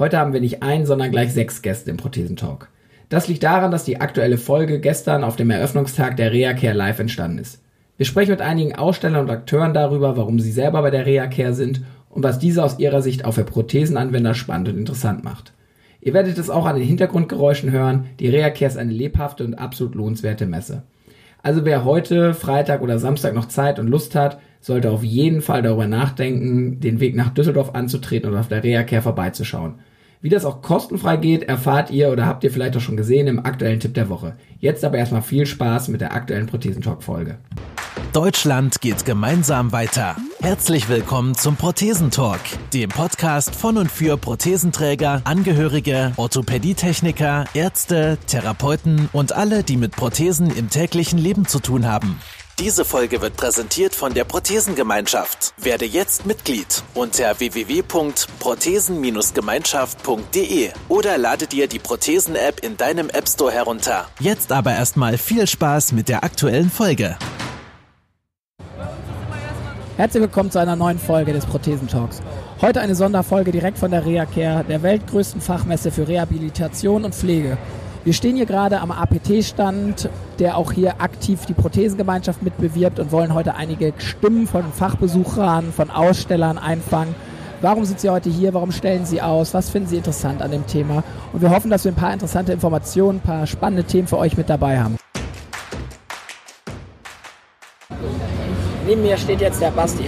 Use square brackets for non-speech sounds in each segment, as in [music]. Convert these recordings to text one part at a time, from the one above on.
Heute haben wir nicht einen, sondern gleich sechs Gäste im Prothesentalk. Das liegt daran, dass die aktuelle Folge gestern auf dem Eröffnungstag der ReaCare Live entstanden ist. Wir sprechen mit einigen Ausstellern und Akteuren darüber, warum sie selber bei der ReaCare sind und was diese aus ihrer Sicht auch für Prothesenanwender spannend und interessant macht. Ihr werdet es auch an den Hintergrundgeräuschen hören. Die ReaCare ist eine lebhafte und absolut lohnenswerte Messe. Also wer heute, Freitag oder Samstag noch Zeit und Lust hat, sollte auf jeden Fall darüber nachdenken, den Weg nach Düsseldorf anzutreten und auf der ReaCare vorbeizuschauen. Wie das auch kostenfrei geht, erfahrt ihr oder habt ihr vielleicht auch schon gesehen im aktuellen Tipp der Woche. Jetzt aber erstmal viel Spaß mit der aktuellen Prothesentalk-Folge. Deutschland geht gemeinsam weiter. Herzlich willkommen zum Prothesentalk, dem Podcast von und für Prothesenträger, Angehörige, Orthopädietechniker, Ärzte, Therapeuten und alle, die mit Prothesen im täglichen Leben zu tun haben. Diese Folge wird präsentiert von der Prothesengemeinschaft. Werde jetzt Mitglied unter www.prothesen-gemeinschaft.de oder lade dir die Prothesen-App in deinem App Store herunter. Jetzt aber erstmal viel Spaß mit der aktuellen Folge. Herzlich willkommen zu einer neuen Folge des Prothesentalks. Heute eine Sonderfolge direkt von der ReaCare, der weltgrößten Fachmesse für Rehabilitation und Pflege. Wir stehen hier gerade am APT-Stand, der auch hier aktiv die Prothesengemeinschaft mitbewirbt und wollen heute einige Stimmen von Fachbesuchern, von Ausstellern einfangen. Warum sind Sie heute hier? Warum stellen Sie aus? Was finden Sie interessant an dem Thema? Und wir hoffen, dass wir ein paar interessante Informationen, ein paar spannende Themen für euch mit dabei haben. Neben mir steht jetzt der Basti.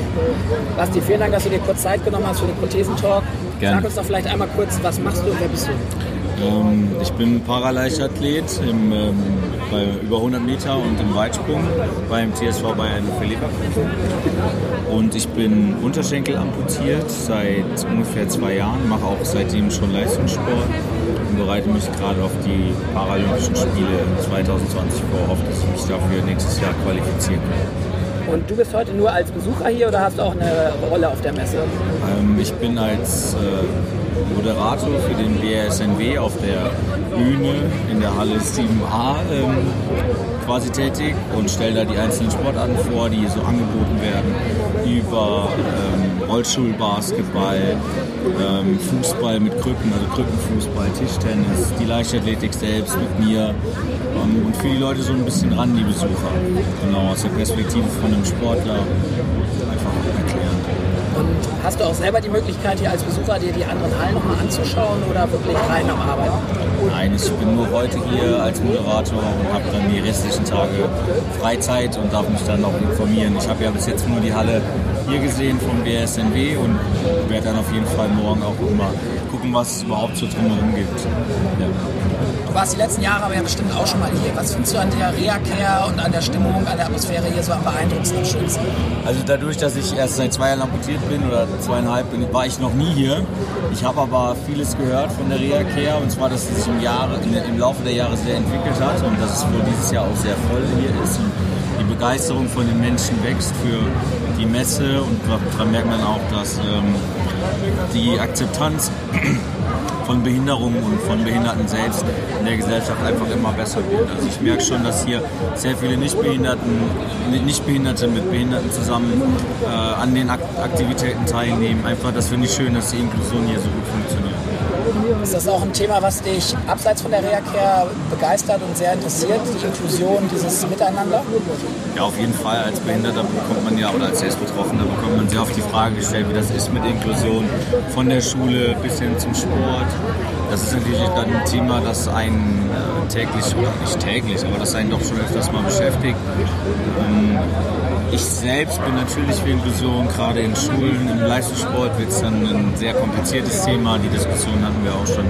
Basti, vielen Dank, dass du dir kurz Zeit genommen hast für den Prothesentalk. Sag uns doch vielleicht einmal kurz, was machst du und wer bist du? Ähm, ich bin Paraleichtathlet im, ähm, bei über 100 Meter und im Weitsprung beim TSV Bayern Philippa. Und ich bin Unterschenkel amputiert seit ungefähr zwei Jahren, mache auch seitdem schon Leistungssport und bereite mich gerade auf die Paralympischen Spiele 2020 vor, hoffe, dass ich mich dafür nächstes Jahr qualifizieren kann. Und du bist heute nur als Besucher hier oder hast du auch eine Rolle auf der Messe? Ähm, ich bin als äh, Moderator für den BRSNW auf der Bühne in der Halle 7a ähm, quasi tätig und stelle da die einzelnen Sportarten vor, die so angeboten werden, über ähm, Rollstuhlbasketball, ähm, Fußball mit Krücken, also Krückenfußball, Tischtennis, die Leichtathletik selbst mit mir ähm, und für die Leute so ein bisschen ran, die Besucher. Genau, aus der Perspektive von einem Sportler hast du auch selber die Möglichkeit, hier als Besucher dir die anderen Hallen nochmal anzuschauen oder wirklich rein am Arbeiten? Nein, ich bin nur heute hier als Moderator und habe dann die restlichen Tage Freizeit und darf mich dann auch informieren. Ich habe ja bis jetzt nur die Halle hier gesehen vom BSNW und werde dann auf jeden Fall morgen auch mal gucken, was es überhaupt so drumherum gibt. Ja. Du warst die letzten Jahre aber ja bestimmt auch schon mal hier. Was findest du an der Reha-Care und an der Stimmung, an der Atmosphäre hier so am beeindruckendsten und schönsten? Also dadurch, dass ich erst seit zwei Jahren amputiert bin oder zweieinhalb bin, war ich noch nie hier. Ich habe aber vieles gehört von der Reha-Care und zwar, dass es sich im, Jahre, im Laufe der Jahre sehr entwickelt hat und dass es wohl dieses Jahr auch sehr voll hier ist. Und die Begeisterung von den Menschen wächst für die Messe und da merkt man auch, dass ähm, die Akzeptanz von Behinderungen und von Behinderten selbst in der Gesellschaft einfach immer besser wird. Also ich merke schon, dass hier sehr viele Nichtbehinderten, Nichtbehinderte mit Behinderten zusammen äh, an den Aktivitäten teilnehmen. Einfach, das finde ich schön, dass die Inklusion hier so gut funktioniert. Ist das auch ein Thema, was dich abseits von der Reha-Care begeistert und sehr interessiert, die Inklusion, dieses Miteinander? Ja, auf jeden Fall. Als Behinderter bekommt man ja, oder als Selbstbetroffener bekommt man sehr oft die Frage gestellt, wie das ist mit Inklusion von der Schule bis hin zum Sport. Das ist natürlich dann ein Thema, das einen äh, täglich, oder nicht täglich, aber das einen doch schon öfters mal beschäftigt. Ähm, ich selbst bin natürlich für Inklusion, gerade in Schulen, im Leistungssport wird es dann ein sehr kompliziertes Thema. Die Diskussion hatten wir auch schon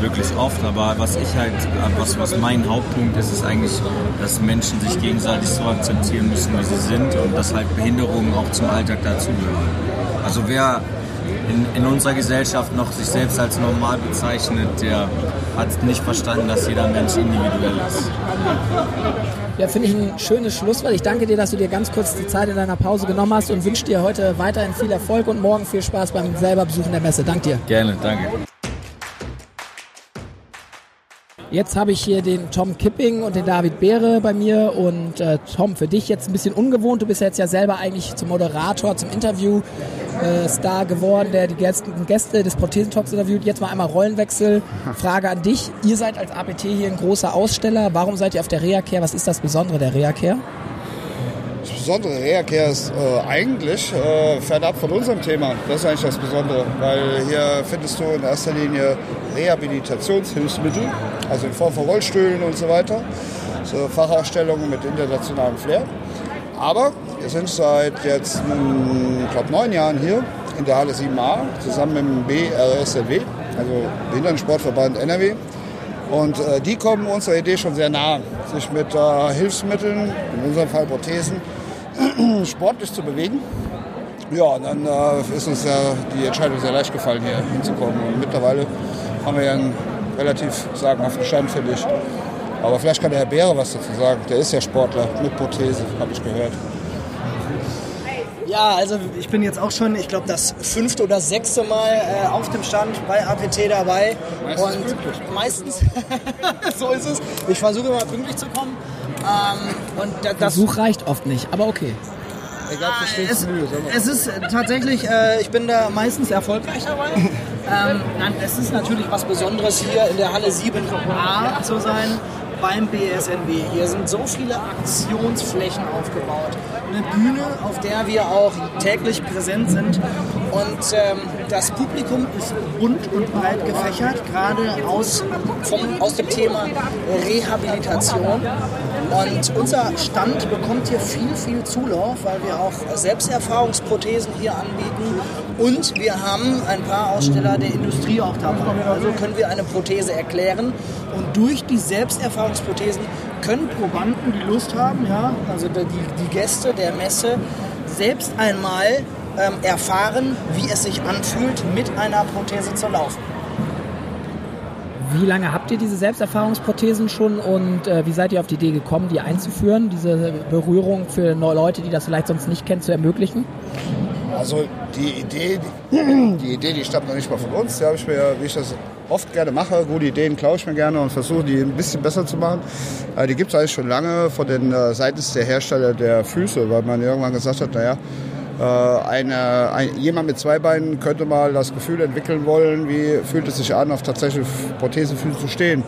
wirklich oft. Aber was ich halt, was, was mein Hauptpunkt ist, ist eigentlich, dass Menschen sich gegenseitig so akzeptieren müssen, wie sie sind und dass halt Behinderungen auch zum Alltag dazugehören. Also wer in, in unserer Gesellschaft noch sich selbst als normal bezeichnet, der hat nicht verstanden, dass jeder Mensch individuell ist. Ja, finde ich ein schönes Schlusswort. Ich danke dir, dass du dir ganz kurz die Zeit in deiner Pause genommen hast und wünsche dir heute weiterhin viel Erfolg und morgen viel Spaß beim selber Besuchen der Messe. Danke dir. Gerne, danke. Jetzt habe ich hier den Tom Kipping und den David Beere bei mir. Und äh, Tom, für dich jetzt ein bisschen ungewohnt. Du bist jetzt ja selber eigentlich zum Moderator, zum Interview-Star äh, geworden, der die Gäste, Gäste des Prothesentalks interviewt. Jetzt mal einmal Rollenwechsel. [laughs] Frage an dich. Ihr seid als APT hier ein großer Aussteller. Warum seid ihr auf der Reha-Care? Was ist das Besondere der Reha-Care? Das Besondere der Reha-Care ist äh, eigentlich äh, fernab von unserem Thema. Das ist eigentlich das Besondere, weil hier findest du in erster Linie Rehabilitationshilfsmittel, also in Form von Rollstühlen und so weiter. So Fachausstellungen mit internationalem Flair. Aber wir sind seit jetzt, ich glaube, neun Jahren hier in der Halle 7a zusammen mit dem BRSLW, also Behindertensportverband NRW. Und äh, die kommen unserer Idee schon sehr nah, sich mit äh, Hilfsmitteln, in unserem Fall Prothesen, [clears throat] sportlich zu bewegen. Ja, dann äh, ist uns ja die Entscheidung sehr leicht gefallen, hier hinzukommen. Und mittlerweile haben wir ja einen relativ sagenhaften Stand, finde ich. Aber vielleicht kann der Herr Beere was dazu sagen. Der ist ja Sportler mit Prothese, habe ich gehört. Ja, also ich bin jetzt auch schon, ich glaube, das fünfte oder sechste Mal äh, auf dem Stand bei APT dabei. Meistens und pünktlich. meistens, [laughs] so ist es. Ich versuche immer pünktlich zu kommen. Ähm, und da- das, Versuch reicht oft nicht, aber okay. Egal, verstehst es, Mühe, es ist tatsächlich, äh, ich bin da meistens erfolgreich dabei. ähm, nein, es ist natürlich was Besonderes hier in der Halle 7a zu sein beim BSNW. Hier sind so viele Aktionsflächen aufgebaut. Eine Bühne, auf der wir auch täglich präsent sind. Und ähm, das Publikum ist bunt und breit gefächert, gerade aus, aus dem Thema Rehabilitation. Und unser Stand bekommt hier viel, viel Zulauf, weil wir auch Selbsterfahrungsprothesen hier anbieten. Und wir haben ein paar Aussteller der Industrie auch dabei. Also können wir eine Prothese erklären. Und durch die Selbsterfahrungsprothesen können Probanden, die Lust haben, ja, also die, die Gäste der Messe, selbst einmal ähm, erfahren, wie es sich anfühlt, mit einer Prothese zu laufen. Wie lange habt ihr diese Selbsterfahrungsprothesen schon und äh, wie seid ihr auf die Idee gekommen, die einzuführen, diese Berührung für neue Leute, die das vielleicht sonst nicht kennen, zu ermöglichen? Also die Idee, die, die Idee, die stammt noch nicht mal von uns. Die habe ich mir, wie ich das oft gerne mache, gute Ideen klaue ich mir gerne und versuche die ein bisschen besser zu machen. Äh, die gibt es eigentlich schon lange von den äh, seitens der Hersteller der Füße, weil man irgendwann gesagt hat, naja, eine, ein, jemand mit zwei Beinen könnte mal das Gefühl entwickeln wollen, wie fühlt es sich an, auf tatsächlich Prothesenfüßen zu stehen.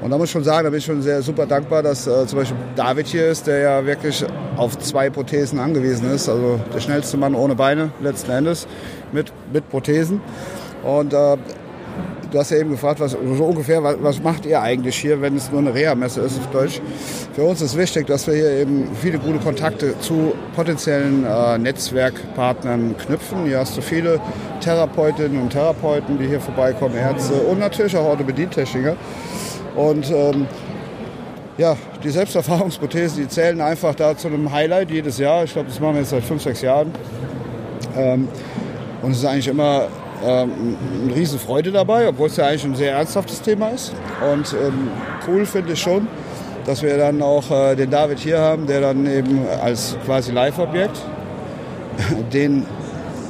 Und da muss ich schon sagen, da bin ich schon sehr super dankbar, dass äh, zum Beispiel David hier ist, der ja wirklich auf zwei Prothesen angewiesen ist. Also der schnellste Mann ohne Beine letzten Endes mit, mit Prothesen. Und äh, du hast ja eben gefragt, was, so ungefähr, was, was macht ihr eigentlich hier, wenn es nur eine Reha-Messe ist auf Deutsch? Für uns ist wichtig, dass wir hier eben viele gute Kontakte zu potenziellen äh, Netzwerkpartnern knüpfen. Hier hast du viele Therapeutinnen und Therapeuten, die hier vorbeikommen, Ärzte und natürlich auch Orthopädietechniker. Und ähm, ja, die Selbsterfahrungsprothesen, die zählen einfach da zu einem Highlight jedes Jahr. Ich glaube, das machen wir jetzt seit fünf, sechs Jahren. Ähm, und es ist eigentlich immer ähm, eine riesen Freude dabei, obwohl es ja eigentlich ein sehr ernsthaftes Thema ist. Und ähm, cool finde ich schon, dass wir dann auch äh, den David hier haben, der dann eben als quasi Live-Objekt [laughs] den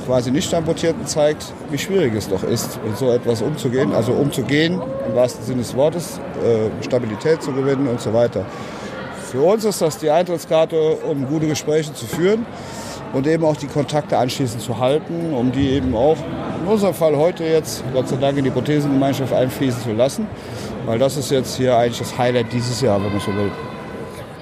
quasi nicht amputierten zeigt, wie schwierig es doch ist, mit so etwas umzugehen. Also umzugehen, im wahrsten Sinne des Wortes, äh, Stabilität zu gewinnen und so weiter. Für uns ist das die Eintrittskarte, um gute Gespräche zu führen und eben auch die Kontakte anschließend zu halten, um die eben auch in unserem Fall heute jetzt, Gott sei Dank, in die Prothesengemeinschaft einfließen zu lassen. Weil das ist jetzt hier eigentlich das Highlight dieses Jahr, wenn man so will.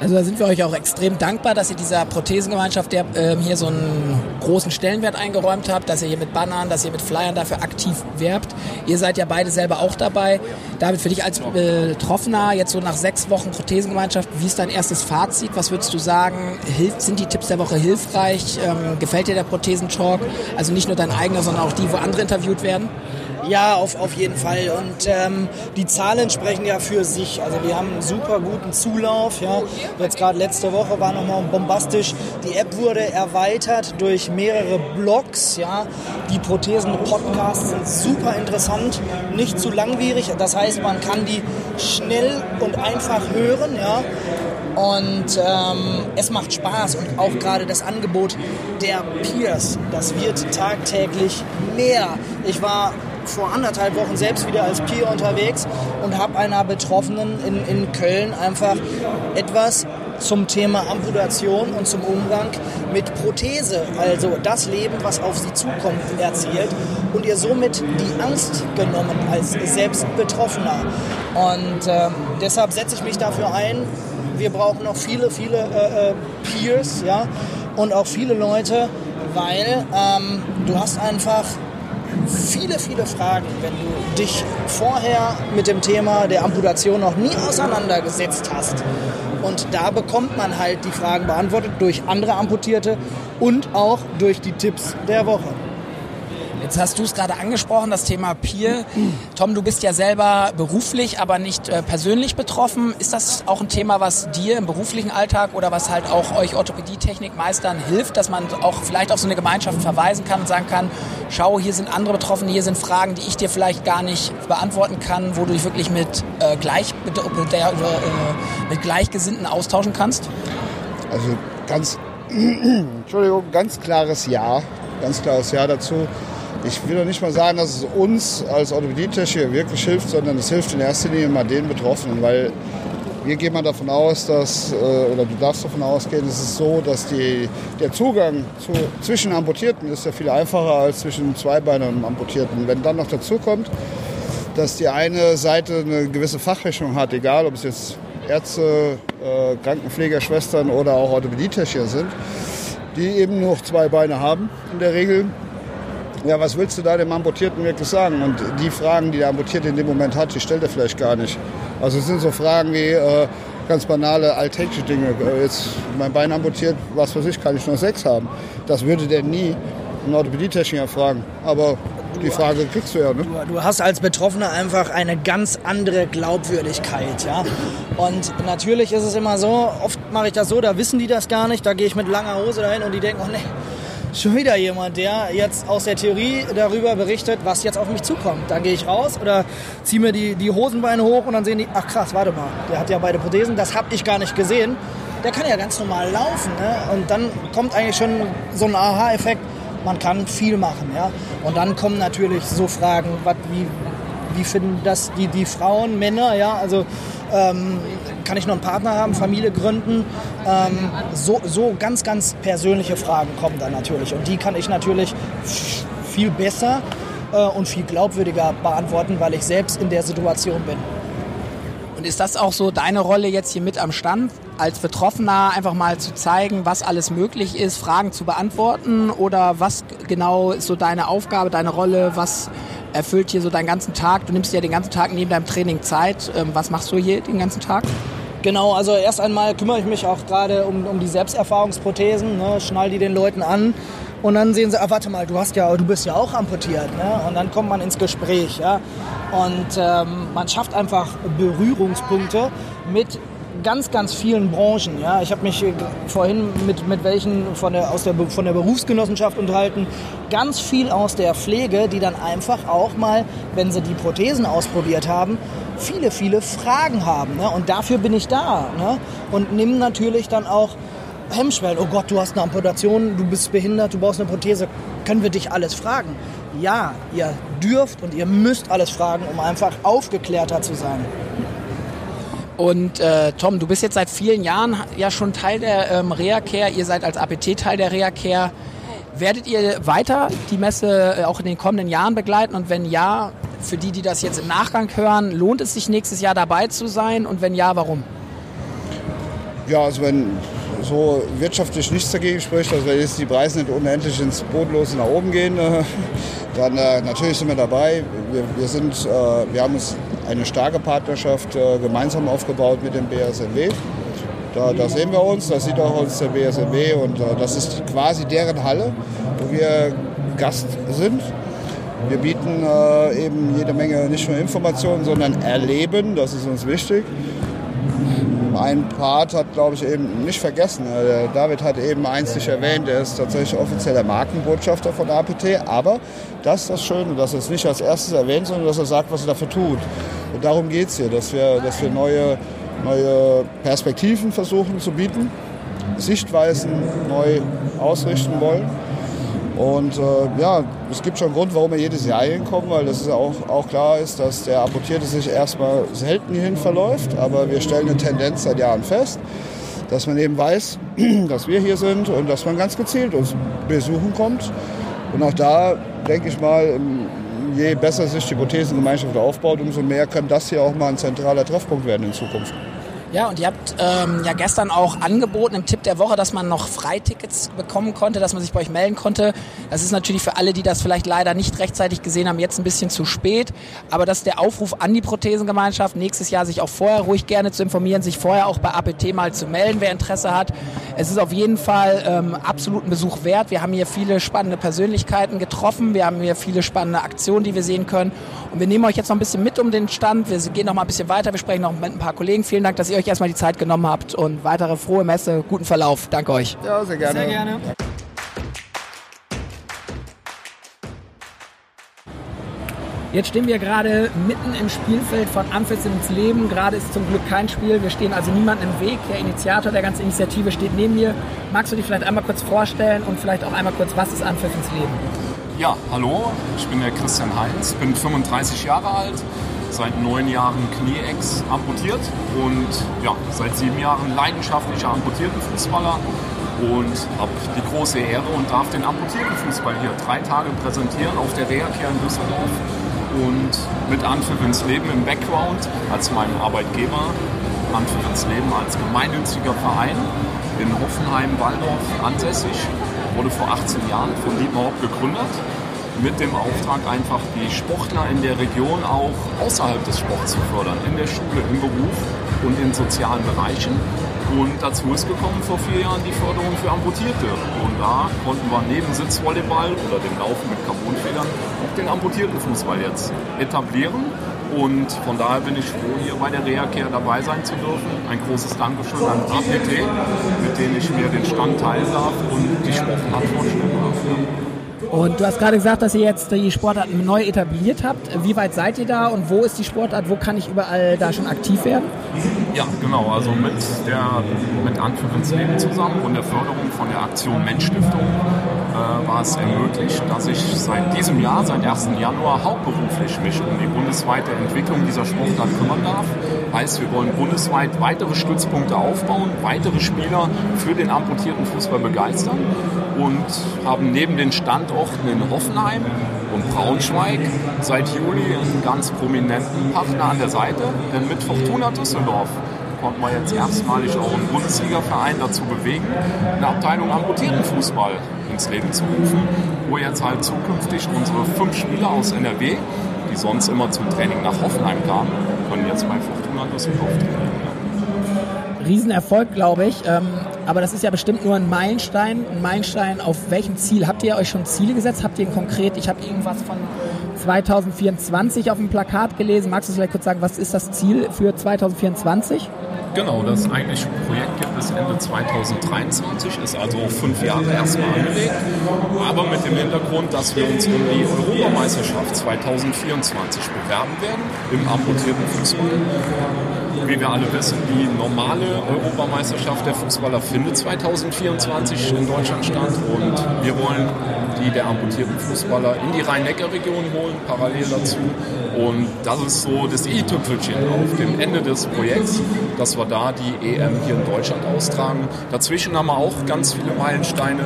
Also da sind wir euch auch extrem dankbar, dass ihr dieser Prothesengemeinschaft der, ähm, hier so einen großen Stellenwert eingeräumt habt, dass ihr hier mit Bannern, dass ihr mit Flyern dafür aktiv werbt. Ihr seid ja beide selber auch dabei. David, für dich als Betroffener, jetzt so nach sechs Wochen Prothesengemeinschaft, wie ist dein erstes Fazit? Was würdest du sagen? Hilft, sind die Tipps der Woche hilfreich? Ähm, gefällt dir der Prothesentalk? Also nicht nur dein eigener, sondern auch die, wo andere interviewt werden? Ja, auf, auf jeden Fall. Und ähm, die Zahlen sprechen ja für sich. Also wir haben einen super guten Zulauf. Ja. Jetzt gerade letzte Woche war nochmal bombastisch. Die App wurde erweitert durch mehrere Blogs. Ja. Die Prothesen-Podcasts sind super interessant, nicht zu langwierig. Das heißt, man kann die schnell und einfach hören. Ja. Und ähm, es macht Spaß und auch gerade das Angebot der Peers, das wird tagtäglich mehr. Ich war vor anderthalb Wochen selbst wieder als Peer unterwegs und habe einer Betroffenen in, in Köln einfach etwas zum Thema Amputation und zum Umgang mit Prothese, also das Leben, was auf sie zukommt, erzählt und ihr somit die Angst genommen als selbst Betroffener. Und äh, deshalb setze ich mich dafür ein. Wir brauchen noch viele, viele äh, äh, Peers, ja, und auch viele Leute, weil ähm, du hast einfach viele, viele Fragen, wenn du dich vorher mit dem Thema der Amputation noch nie auseinandergesetzt hast. Und da bekommt man halt die Fragen beantwortet durch andere Amputierte und auch durch die Tipps der Woche. Jetzt hast du es gerade angesprochen, das Thema Peer. Tom, du bist ja selber beruflich, aber nicht äh, persönlich betroffen. Ist das auch ein Thema, was dir im beruflichen Alltag oder was halt auch euch Orthopädie-Technikmeistern hilft, dass man auch vielleicht auf so eine Gemeinschaft verweisen kann und sagen kann, schau, hier sind andere Betroffene, hier sind Fragen, die ich dir vielleicht gar nicht beantworten kann, wo du dich wirklich mit, äh, gleich, mit, äh, mit Gleichgesinnten austauschen kannst? Also ganz, [clears throat] Entschuldigung, ganz klares Ja, ganz klares Ja dazu. Ich will doch nicht mal sagen, dass es uns als Orthopädietechniker wirklich hilft, sondern es hilft in erster Linie mal den Betroffenen, weil wir gehen mal davon aus, dass, äh, oder du darfst davon ausgehen, es ist so, dass die, der Zugang zu, zwischen Amputierten ist ja viel einfacher als zwischen Zweibeinern und Amputierten. Wenn dann noch dazu kommt, dass die eine Seite eine gewisse Fachrichtung hat, egal ob es jetzt Ärzte, äh, Krankenpfleger, Schwestern oder auch Orthopädietechniker sind, die eben nur zwei Beine haben in der Regel, ja, was willst du da dem Amputierten wirklich sagen? Und die Fragen, die der Amputierte in dem Moment hat, die stellt er vielleicht gar nicht. Also es sind so Fragen wie äh, ganz banale alltägliche Dinge. Äh, jetzt mein Bein amputiert, was weiß ich, kann ich nur sechs haben. Das würde der nie einen Orthopädietechniker fragen. Aber die Frage kriegst du ja. Ne? Du, du, hast als Betroffener einfach eine ganz andere Glaubwürdigkeit. Ja? Und natürlich ist es immer so, oft mache ich das so, da wissen die das gar nicht, da gehe ich mit langer Hose dahin und die denken, oh nee, schon wieder jemand, der jetzt aus der Theorie darüber berichtet, was jetzt auf mich zukommt. Dann gehe ich raus oder ziehe mir die, die Hosenbeine hoch und dann sehen die, ach krass, warte mal, der hat ja beide Prothesen, das habe ich gar nicht gesehen. Der kann ja ganz normal laufen. Ne? Und dann kommt eigentlich schon so ein Aha-Effekt, man kann viel machen. Ja? Und dann kommen natürlich so Fragen, wat, wie, wie finden das die, die Frauen, Männer, ja, also ähm, kann ich noch einen Partner haben, Familie gründen? Ähm, so, so ganz, ganz persönliche Fragen kommen dann natürlich. Und die kann ich natürlich viel besser äh, und viel glaubwürdiger beantworten, weil ich selbst in der Situation bin. Und ist das auch so deine Rolle jetzt hier mit am Stand, als Betroffener einfach mal zu zeigen, was alles möglich ist, Fragen zu beantworten? Oder was genau ist so deine Aufgabe, deine Rolle? Was erfüllt hier so deinen ganzen Tag? Du nimmst ja den ganzen Tag neben deinem Training Zeit. Ähm, was machst du hier den ganzen Tag? Genau, also erst einmal kümmere ich mich auch gerade um, um die Selbsterfahrungsprothesen, ne, schnall die den Leuten an und dann sehen sie, ah, warte mal, du hast ja, du bist ja auch amputiert, ne? Und dann kommt man ins Gespräch, ja. Und ähm, man schafft einfach Berührungspunkte mit ganz, ganz vielen Branchen. Ja. Ich habe mich äh, vorhin mit, mit welchen von der, aus der, von der Berufsgenossenschaft unterhalten. Ganz viel aus der Pflege, die dann einfach auch mal, wenn sie die Prothesen ausprobiert haben, viele, viele Fragen haben. Ne? Und dafür bin ich da. Ne? Und nimm natürlich dann auch Hemmschwellen. Oh Gott, du hast eine Amputation, du bist behindert, du brauchst eine Prothese. Können wir dich alles fragen? Ja, ihr dürft und ihr müsst alles fragen, um einfach aufgeklärter zu sein. Und äh, Tom, du bist jetzt seit vielen Jahren ja schon Teil der ähm, Reacare. Ihr seid als APT Teil der Reacare. Werdet ihr weiter die Messe äh, auch in den kommenden Jahren begleiten? Und wenn ja, für die, die das jetzt im Nachgang hören, lohnt es sich nächstes Jahr dabei zu sein? Und wenn ja, warum? Ja, also wenn so wirtschaftlich nichts dagegen spricht, also wenn jetzt die Preise nicht unendlich ins Bodenlose nach oben gehen, [laughs] dann äh, natürlich sind wir dabei. Wir, wir, sind, äh, wir haben uns eine starke Partnerschaft äh, gemeinsam aufgebaut mit dem BSMW. Da, da, sehen wir uns, da sieht auch uns der BSMW und das ist quasi deren Halle, wo wir Gast sind. Wir bieten eben jede Menge nicht nur Informationen, sondern Erleben, das ist uns wichtig ein Part hat, glaube ich, eben nicht vergessen. Äh, David hat eben eins nicht erwähnt, er ist tatsächlich offizieller Markenbotschafter von APT, aber das ist das Schöne, dass er es nicht als erstes erwähnt, sondern dass er sagt, was er dafür tut. Und darum geht es hier, dass wir, dass wir neue, neue Perspektiven versuchen zu bieten, Sichtweisen neu ausrichten wollen. Und äh, ja, es gibt schon einen Grund, warum wir jedes Jahr hinkommen, weil das ist auch, auch klar ist, dass der Amputierte sich erstmal selten hierhin verläuft. Aber wir stellen eine Tendenz seit Jahren fest, dass man eben weiß, [clears throat] dass wir hier sind und dass man ganz gezielt uns besuchen kommt. Und auch da denke ich mal, je besser sich die Prothesengemeinschaft aufbaut, umso mehr kann das hier auch mal ein zentraler Treffpunkt werden in Zukunft. Ja, und ihr habt ähm, ja gestern auch angeboten im Tipp der Woche, dass man noch Freitickets bekommen konnte, dass man sich bei euch melden konnte. Das ist natürlich für alle, die das vielleicht leider nicht rechtzeitig gesehen haben, jetzt ein bisschen zu spät. Aber das ist der Aufruf an die Prothesengemeinschaft, nächstes Jahr sich auch vorher ruhig gerne zu informieren, sich vorher auch bei APT mal zu melden, wer Interesse hat. Es ist auf jeden Fall ähm, absoluten Besuch wert. Wir haben hier viele spannende Persönlichkeiten getroffen. Wir haben hier viele spannende Aktionen, die wir sehen können. Und wir nehmen euch jetzt noch ein bisschen mit um den Stand. Wir gehen noch mal ein bisschen weiter. Wir sprechen noch mit ein paar Kollegen. Vielen Dank, dass ihr euch erstmal die Zeit genommen habt und weitere frohe Messe, guten Verlauf. Danke euch. Ja, sehr gerne. Sehr gerne. Jetzt stehen wir gerade mitten im Spielfeld von Amphis ins Leben. Gerade ist zum Glück kein Spiel. Wir stehen also niemandem im Weg. Der Initiator der ganzen Initiative steht neben mir. Magst du dich vielleicht einmal kurz vorstellen und vielleicht auch einmal kurz, was ist Amphis ins Leben? Ja, hallo, ich bin der Christian Heinz, bin 35 Jahre alt, seit neun Jahren Knieex amputiert und ja, seit sieben Jahren leidenschaftlicher Amputiertenfußballer und habe die große Ehre und darf den Amputiertenfußball hier drei Tage präsentieren auf der Reha-Care in Düsseldorf und mit Anpfiff ins Leben im Background als meinem Arbeitgeber, Anpfiff ins Leben als gemeinnütziger Verein in Hoffenheim-Walldorf ansässig, wurde vor 18 Jahren von Dietmar Hopp gegründet mit dem Auftrag einfach die Sportler in der Region auch außerhalb des Sports zu fördern, in der Schule, im Beruf und in sozialen Bereichen. Und dazu ist gekommen vor vier Jahren die Förderung für Amputierte. Und da konnten wir neben Sitzvolleyball oder dem Laufen mit Carbonfedern auch den Amputiertenfußball jetzt etablieren. Und von daher bin ich froh, hier bei der Reha-Care dabei sein zu dürfen. Ein großes Dankeschön an APT, mit denen ich mir den Stand teilen darf und die Sportart vorstellen darf. Und du hast gerade gesagt, dass ihr jetzt die Sportart neu etabliert habt. Wie weit seid ihr da und wo ist die Sportart? Wo kann ich überall da schon aktiv werden? Ja, genau. Also mit der mit Anpfiff ins Leben zusammen und der Förderung von der Aktion Menschstiftung äh, war es ermöglicht, dass ich seit diesem Jahr, seit 1. Januar, hauptberuflich mich um die bundesweite Entwicklung dieser Sportart kümmern darf. Heißt, wir wollen bundesweit weitere Stützpunkte aufbauen, weitere Spieler für den amputierten Fußball begeistern und haben neben den Standorten in Hoffenheim und Braunschweig seit Juli einen ganz prominenten Partner an der Seite, denn mit Fortuna Düsseldorf konnten wir jetzt erstmalig auch einen Bundesliga-Verein dazu bewegen, eine Abteilung amputierten Fußball ins Leben zu rufen, wo jetzt halt zukünftig unsere fünf Spieler aus NRW, die sonst immer zum Training nach Hoffenheim kamen, können jetzt bei Fortuna Düsseldorf trainieren. Riesenerfolg, glaube ich. Aber das ist ja bestimmt nur ein Meilenstein. Ein Meilenstein auf welchem Ziel? Habt ihr euch schon Ziele gesetzt? Habt ihr konkret, ich habe irgendwas von 2024 auf dem Plakat gelesen. Magst du vielleicht kurz sagen, was ist das Ziel für 2024? Genau, das eigentliche Projekt gibt es Ende 2023, ist also fünf Jahre erstmal angelegt, aber mit dem Hintergrund, dass wir uns um die Europameisterschaft 2024 bewerben werden im amputierten Fußball. Wie wir alle wissen, die normale Europameisterschaft der Fußballer findet 2024 in Deutschland statt und wir wollen die der amputierten Fußballer in die Rhein-Neckar-Region holen, parallel dazu. Und das ist so das i-Tüpfelchen auf dem Ende des Projekts, dass wir da die EM hier in Deutschland austragen. Dazwischen haben wir auch ganz viele Meilensteine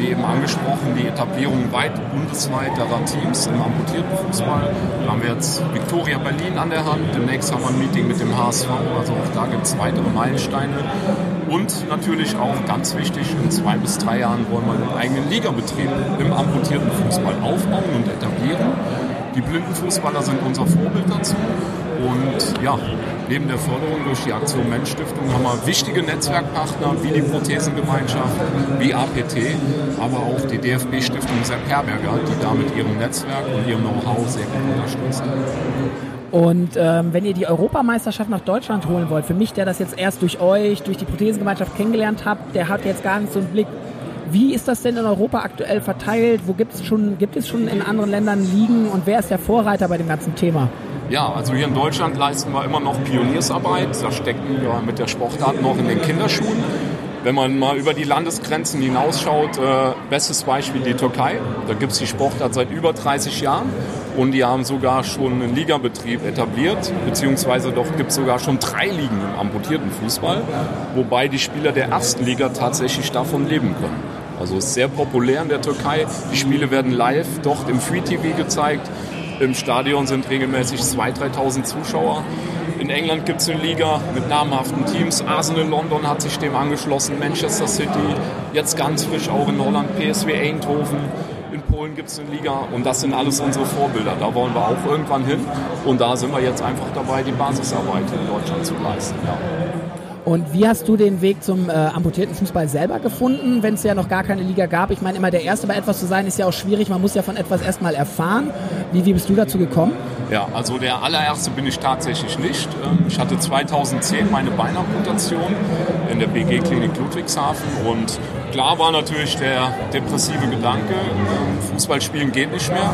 wie eben angesprochen, die Etablierung weit bundesweiterer Teams im amputierten Fußball. Da haben wir jetzt Victoria Berlin an der Hand. Demnächst haben wir ein Meeting mit dem HSV. Also auch da gibt es weitere Meilensteine. Und natürlich auch ganz wichtig, in zwei bis drei Jahren wollen wir einen eigenen Ligabetrieb im amputierten Fußball aufbauen und etablieren. Die Blindenfußballer sind unser Vorbild dazu. Und ja, neben der Förderung durch die Aktion Menschstiftung haben wir wichtige Netzwerkpartner wie die Prothesengemeinschaft, wie APT, aber auch die DFB-Stiftung Sepp Herberger, die da mit ihrem Netzwerk und ihrem Know-how sehr gut unterstützen. Und ähm, wenn ihr die Europameisterschaft nach Deutschland holen wollt, für mich, der das jetzt erst durch euch, durch die Prothesengemeinschaft kennengelernt hat, der hat jetzt gar nicht so einen Blick. Wie ist das denn in Europa aktuell verteilt? Wo gibt es schon, gibt es schon in anderen Ländern Ligen und wer ist der Vorreiter bei dem ganzen Thema? Ja, also hier in Deutschland leisten wir immer noch Pioniersarbeit. Da stecken wir mit der Sportart noch in den Kinderschuhen. wenn man mal über die Landesgrenzen hinausschaut, äh, bestes Beispiel die Türkei. Da gibt es die Sportart seit über 30 Jahren und die haben sogar schon einen Ligabetrieb etabliert, beziehungsweise doch gibt es sogar schon drei Ligen im amputierten Fußball, wobei die Spieler der ersten Liga tatsächlich davon leben können. Also ist sehr populär in der Türkei. Die Spiele werden live dort im Free TV gezeigt. Im Stadion sind regelmäßig 2.000, 3.000 Zuschauer. In England gibt es eine Liga mit namhaften Teams. Arsenal London hat sich dem angeschlossen, Manchester City, jetzt ganz frisch auch in Holland PSW Eindhoven. In Polen gibt es eine Liga und das sind alles unsere Vorbilder. Da wollen wir auch irgendwann hin und da sind wir jetzt einfach dabei, die Basisarbeit in Deutschland zu leisten. Ja. Und wie hast du den Weg zum äh, amputierten Fußball selber gefunden, wenn es ja noch gar keine Liga gab? Ich meine, immer der Erste bei etwas zu sein, ist ja auch schwierig. Man muss ja von etwas erstmal erfahren. Wie, wie bist du dazu gekommen? Ja, also der allererste bin ich tatsächlich nicht. Ähm, ich hatte 2010 meine Beinamputation in der BG-Klinik Ludwigshafen und klar war natürlich der depressive Gedanke, ähm, Fußball spielen geht nicht mehr.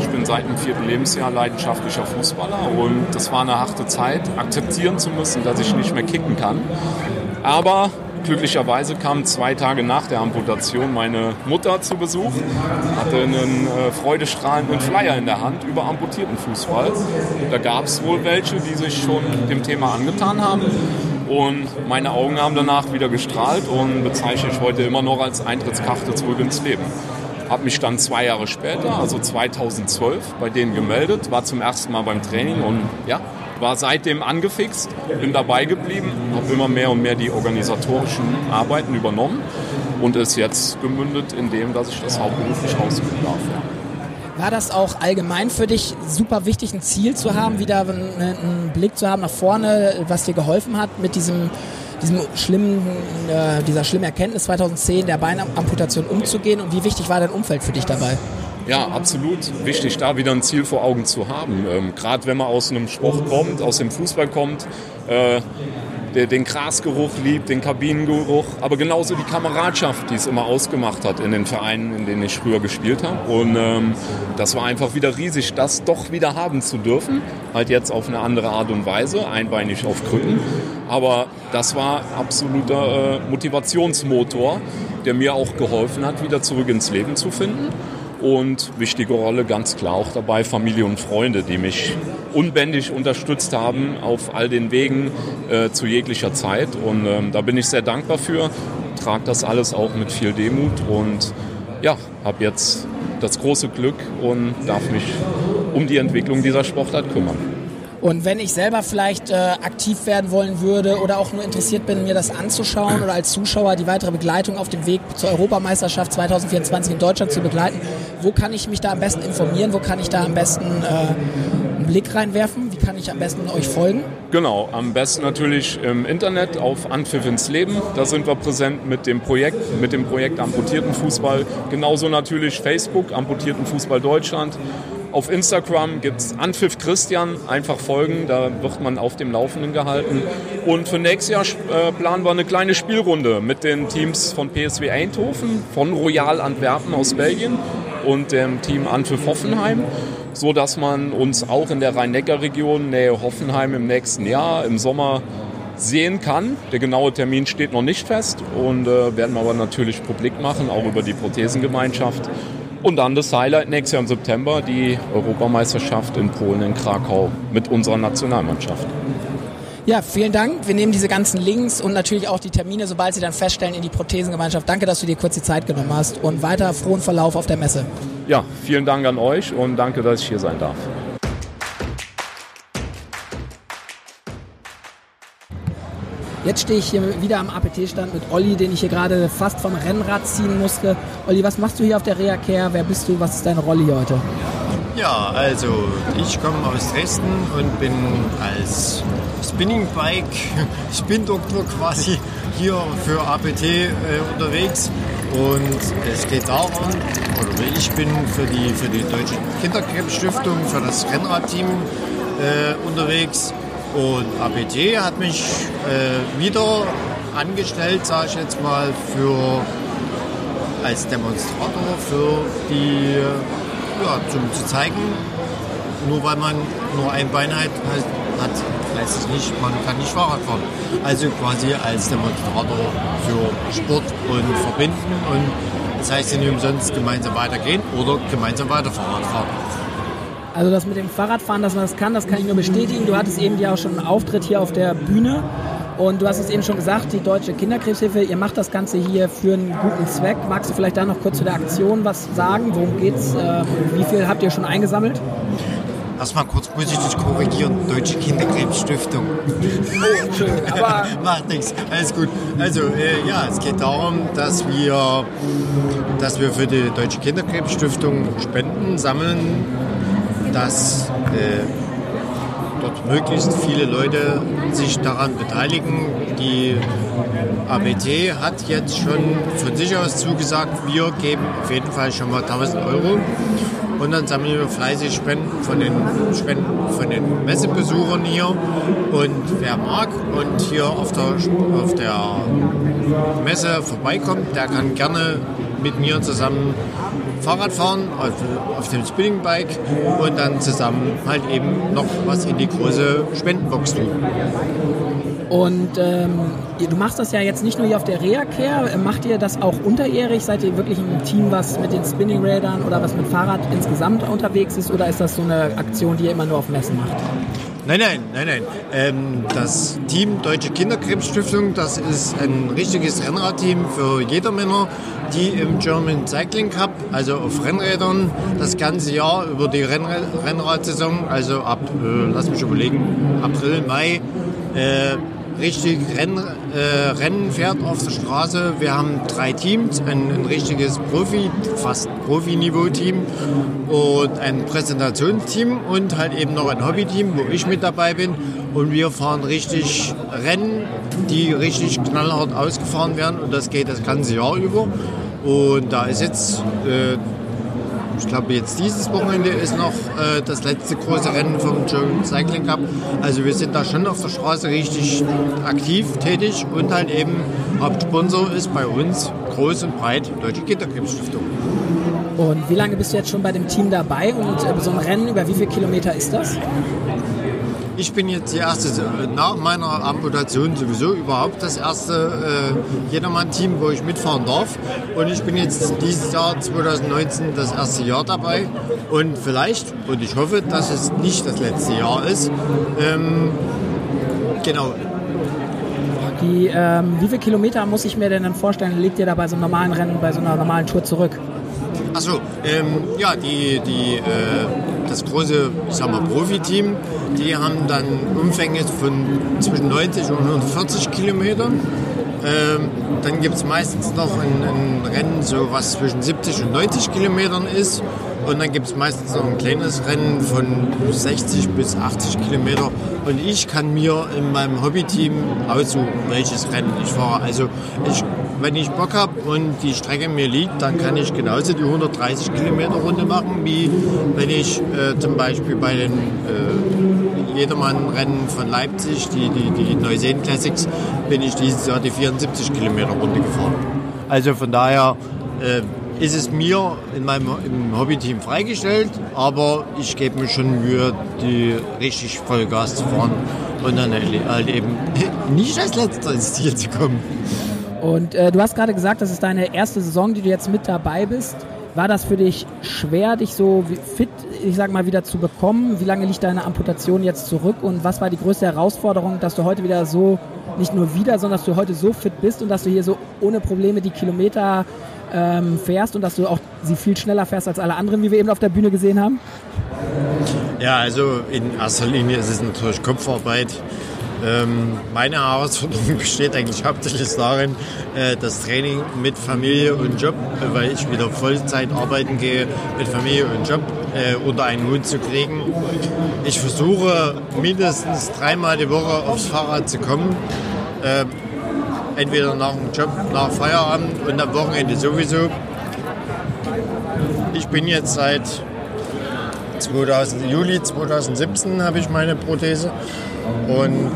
Ich bin seit dem vierten Lebensjahr leidenschaftlicher Fußballer und das war eine harte Zeit, akzeptieren zu müssen, dass ich nicht mehr kicken kann. Aber Glücklicherweise kam zwei Tage nach der Amputation meine Mutter zu Besuch, hatte einen äh, freudestrahlenden Flyer in der Hand über amputierten Fußball. Da gab es wohl welche, die sich schon dem Thema angetan haben. Und meine Augen haben danach wieder gestrahlt und bezeichne ich heute immer noch als Eintrittskarte zurück ins Leben. Habe mich dann zwei Jahre später, also 2012, bei denen gemeldet, war zum ersten Mal beim Training und ja, war seitdem angefixt, bin dabei geblieben, habe immer mehr und mehr die organisatorischen Arbeiten übernommen und ist jetzt gemündet in dem, dass ich das hauptberuflich ausüben darf. War das auch allgemein für dich super wichtig, ein Ziel zu haben, wieder einen Blick zu haben nach vorne, was dir geholfen hat mit diesem, diesem schlimmen, äh, dieser schlimmen Erkenntnis 2010 der Beinamputation umzugehen und wie wichtig war dein Umfeld für dich dabei? Ja, absolut wichtig, da wieder ein Ziel vor Augen zu haben. Ähm, Gerade wenn man aus einem Sport kommt, aus dem Fußball kommt, äh, der den Grasgeruch liebt, den Kabinengeruch, aber genauso die Kameradschaft, die es immer ausgemacht hat in den Vereinen, in denen ich früher gespielt habe. Und ähm, das war einfach wieder riesig, das doch wieder haben zu dürfen. Halt jetzt auf eine andere Art und Weise, einbeinig auf Krücken. Aber das war absoluter äh, Motivationsmotor, der mir auch geholfen hat, wieder zurück ins Leben zu finden. Und wichtige Rolle ganz klar auch dabei Familie und Freunde, die mich unbändig unterstützt haben auf all den Wegen äh, zu jeglicher Zeit. Und ähm, da bin ich sehr dankbar für, trage das alles auch mit viel Demut und ja, habe jetzt das große Glück und darf mich um die Entwicklung dieser Sportart kümmern. Und wenn ich selber vielleicht äh, aktiv werden wollen würde oder auch nur interessiert bin, mir das anzuschauen oder als Zuschauer die weitere Begleitung auf dem Weg zur Europameisterschaft 2024 in Deutschland zu begleiten, wo kann ich mich da am besten informieren? Wo kann ich da am besten äh, einen Blick reinwerfen? Wie kann ich am besten euch folgen? Genau, am besten natürlich im Internet auf Anpfiff ins Leben. Da sind wir präsent mit dem Projekt, mit dem Projekt Amputierten Fußball. Genauso natürlich Facebook, Amputierten Fußball Deutschland. Auf Instagram gibt es Anpfiff Christian, einfach folgen, da wird man auf dem Laufenden gehalten. Und für nächstes Jahr äh, planen wir eine kleine Spielrunde mit den Teams von PSW Eindhoven, von Royal Antwerpen aus Belgien und dem Team Anpfiff Hoffenheim, so dass man uns auch in der Rhein-Neckar-Region, Nähe Hoffenheim im nächsten Jahr, im Sommer sehen kann. Der genaue Termin steht noch nicht fest und äh, werden wir aber natürlich publik machen, auch über die Prothesengemeinschaft. Und dann das Highlight nächstes Jahr im September, die Europameisterschaft in Polen, in Krakau mit unserer Nationalmannschaft. Ja, vielen Dank. Wir nehmen diese ganzen Links und natürlich auch die Termine, sobald sie dann feststellen, in die Prothesengemeinschaft. Danke, dass du dir kurz die Zeit genommen hast und weiter frohen Verlauf auf der Messe. Ja, vielen Dank an euch und danke, dass ich hier sein darf. Jetzt stehe ich hier wieder am APT-Stand mit Olli, den ich hier gerade fast vom Rennrad ziehen musste. Olli, was machst du hier auf der Reha-Care? Wer bist du? Was ist deine Rolle hier heute? Ja, also ich komme aus Dresden und bin als Spinning Bike [laughs] Spin-Doktor quasi hier für APT äh, unterwegs. Und es geht darum, oder ich bin für die, für die Deutsche Kinderkrebsstiftung, für das Rennradteam äh, unterwegs. Und APT hat mich äh, wieder angestellt, sage ich jetzt mal, für als Demonstrator für die, ja, zum zu zeigen, nur weil man nur ein Bein hat, hat lässt sich nicht, man kann nicht Fahrrad fahren. Also quasi als Demonstrator für Sport und Verbinden und das heißt ja nicht umsonst gemeinsam weitergehen oder gemeinsam weiter Fahrrad fahren. Also das mit dem Fahrradfahren, dass man das kann, das kann ich nur bestätigen. Du hattest eben ja auch schon einen Auftritt hier auf der Bühne und du hast es eben schon gesagt, die Deutsche Kinderkrebshilfe, ihr macht das Ganze hier für einen guten Zweck. Magst du vielleicht da noch kurz zu der Aktion was sagen? Worum geht's? Äh, wie viel habt ihr schon eingesammelt? Erstmal kurz muss ich dich korrigieren. Deutsche Kinderkrebsstiftung. [laughs] Oh, aber [laughs] Macht nichts, alles gut. Also äh, ja, es geht darum, dass wir, dass wir für die Deutsche Kinderkrebsstiftung Spenden sammeln, dass äh, dort möglichst viele Leute sich daran beteiligen. Die ABT hat jetzt schon von sich aus zugesagt, wir geben auf jeden Fall schon mal 1000 Euro. Und dann sammeln wir fleißig Spenden von den, Spenden von den Messebesuchern hier. Und wer mag und hier auf der, auf der Messe vorbeikommt, der kann gerne mit mir zusammen Fahrrad fahren, also auf dem Spinning Bike und dann zusammen halt eben noch was in die große Spendenbox tun. Und ähm, du machst das ja jetzt nicht nur hier auf der Reha-Care, macht ihr das auch unterjährig? Seid ihr wirklich ein Team, was mit den Spinning-Rädern oder was mit Fahrrad insgesamt unterwegs ist? Oder ist das so eine Aktion, die ihr immer nur auf Messen macht? Nein, nein, nein, nein. Ähm, das Team Deutsche Kinderkrebsstiftung, das ist ein richtiges Rennradteam für Jedermänner, die im German Cycling Cup, also auf Rennrädern, das ganze Jahr über die Renn Rennradsaison, also ab, äh, lass mich überlegen, April, Mai, äh, richtig Renn, äh, Rennen fährt auf der Straße. Wir haben drei Teams, ein, ein richtiges Profi, fast Profi-Niveau-Team und ein Präsentationsteam und halt eben noch ein Hobby-Team, wo ich mit dabei bin. Und wir fahren richtig Rennen, die richtig knallhart ausgefahren werden und das geht das ganze Jahr über. Und da ist jetzt äh, ich glaube, jetzt dieses Wochenende ist noch äh, das letzte große Rennen vom German Cycling Cup. Also wir sind da schon auf der Straße richtig aktiv tätig und halt eben Hauptsponsor ist bei uns groß und breit Deutsche Kinderkrebsstiftung. Und wie lange bist du jetzt schon bei dem Team dabei? Und äh, so ein Rennen, über wie viele Kilometer ist das? Ich bin jetzt die erste, nach meiner Amputation sowieso überhaupt das erste äh, Jedermann-Team, wo ich mitfahren darf. Und ich bin jetzt dieses Jahr 2019 das erste Jahr dabei. Und vielleicht, und ich hoffe, dass es nicht das letzte Jahr ist, ähm, genau, Die, ähm, wie viele Kilometer muss ich mir denn dann vorstellen, legt ihr da bei so einem normalen Rennen, bei so einer normalen Tour zurück? Achso, ähm, ja, die, die, äh, das große, ich sag Profiteam, die haben dann Umfänge von zwischen 90 und 140 Kilometern. Ähm, dann gibt es meistens noch ein, ein Rennen, so was zwischen 70 und 90 Kilometern ist. Und dann gibt es meistens noch ein kleines Rennen von 60 bis 80 Kilometer. Und ich kann mir in meinem Hobbyteam aussuchen, welches Rennen ich fahre. Also ich, wenn ich Bock habe und die Strecke mir liegt, dann kann ich genauso die 130 Kilometer Runde machen, wie wenn ich äh, zum Beispiel bei den äh, Jedermann-Rennen von Leipzig, die, die, die Neuseen Classics, bin ich dieses Jahr die 74 Kilometer Runde gefahren. Also von daher äh, ist es mir in meinem im Hobbyteam freigestellt, aber ich gebe mir schon Mühe, die richtig Vollgas zu fahren und dann halt eben [laughs] nicht als letzter ins Ziel zu kommen. Und äh, du hast gerade gesagt, das ist deine erste Saison, die du jetzt mit dabei bist. War das für dich schwer, dich so fit, ich sag mal, wieder zu bekommen? Wie lange liegt deine Amputation jetzt zurück? Und was war die größte Herausforderung, dass du heute wieder so, nicht nur wieder, sondern dass du heute so fit bist und dass du hier so ohne Probleme die Kilometer ähm, fährst und dass du auch sie viel schneller fährst als alle anderen, wie wir eben auf der Bühne gesehen haben? Ja, also in erster Linie ist es natürlich Kopfarbeit. Ähm, meine Herausforderung [laughs] besteht eigentlich hauptsächlich darin, äh, das Training mit Familie und Job, äh, weil ich wieder Vollzeit arbeiten gehe, mit Familie und Job äh, unter einen Hut zu kriegen. Ich versuche mindestens dreimal die Woche aufs Fahrrad zu kommen. Äh, entweder nach dem Job, nach Feierabend und am Wochenende sowieso. Ich bin jetzt seit 2000, Juli 2017 habe ich meine Prothese und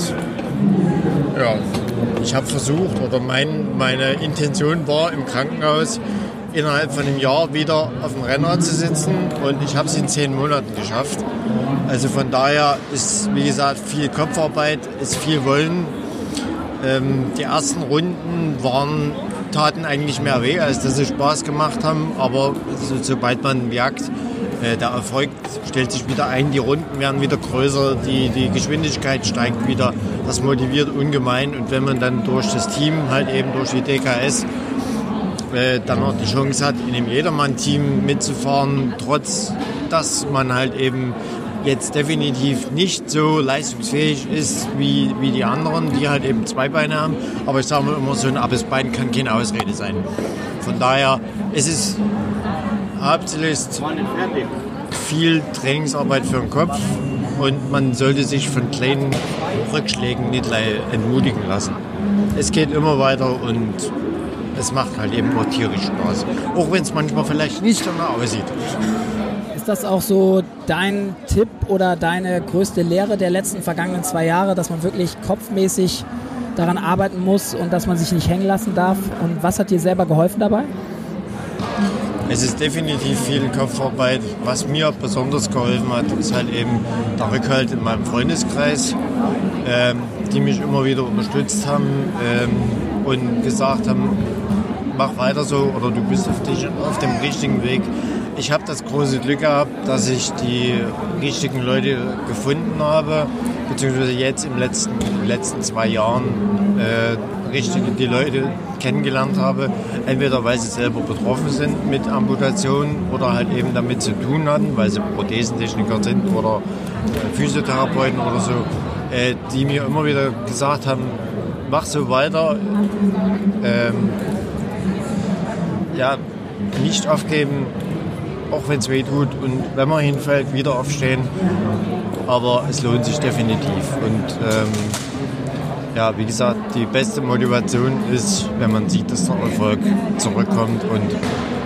ja, ich habe versucht oder mein, meine Intention war im Krankenhaus innerhalb von einem Jahr wieder auf dem Rennrad zu sitzen und ich habe es in zehn Monaten geschafft. Also von daher ist, wie gesagt, viel Kopfarbeit, ist viel Wollen. Ähm, die ersten Runden waren, taten eigentlich mehr weh, als dass sie Spaß gemacht haben, aber so, sobald man merkt, der Erfolg stellt sich wieder ein, die Runden werden wieder größer, die, die Geschwindigkeit steigt wieder, das motiviert ungemein und wenn man dann durch das Team, halt eben durch die DKS, äh, dann noch die Chance hat, in einem Jedermann-Team mitzufahren, trotz dass man halt eben jetzt definitiv nicht so leistungsfähig ist wie, wie die anderen, die halt eben zwei Beine haben. Aber ich sage immer, so ein abes Bein kann keine Ausrede sein. Von daher es ist hauptsächlich viel Trainingsarbeit für den Kopf und man sollte sich von kleinen Rückschlägen nicht entmutigen lassen. Es geht immer weiter und es macht halt eben auch tierisch Spaß. Auch wenn es manchmal vielleicht nicht danach aussieht. Ist das auch so dein Tipp oder deine größte Lehre der letzten vergangenen zwei Jahre, dass man wirklich kopfmäßig daran arbeiten muss und dass man sich nicht hängen lassen darf? Und was hat dir selber geholfen dabei? Es ist definitiv viel Kopfarbeit. Was mir besonders geholfen hat, ist halt eben der Rückhalt in meinem Freundeskreis, ähm, die mich immer wieder unterstützt haben ähm, und gesagt haben, mach weiter so oder du bist auf, dich, auf dem richtigen Weg. Ich habe das große Glück gehabt, dass ich die richtigen Leute gefunden habe, beziehungsweise jetzt im letzten, in den letzten zwei Jahren äh, richtig die Leute kennengelernt habe, entweder weil sie selber betroffen sind mit Amputationen oder halt eben damit zu tun hatten, weil sie Prothesentechniker sind oder Physiotherapeuten oder so, äh, die mir immer wieder gesagt haben, mach so weiter. Ähm, ja, nicht aufgeben, auch wenn es weh tut und wenn man hinfällt, wieder aufstehen. Aber es lohnt sich definitiv. Und ähm, ja, wie gesagt, die beste Motivation ist, wenn man sieht, dass der Erfolg zurückkommt und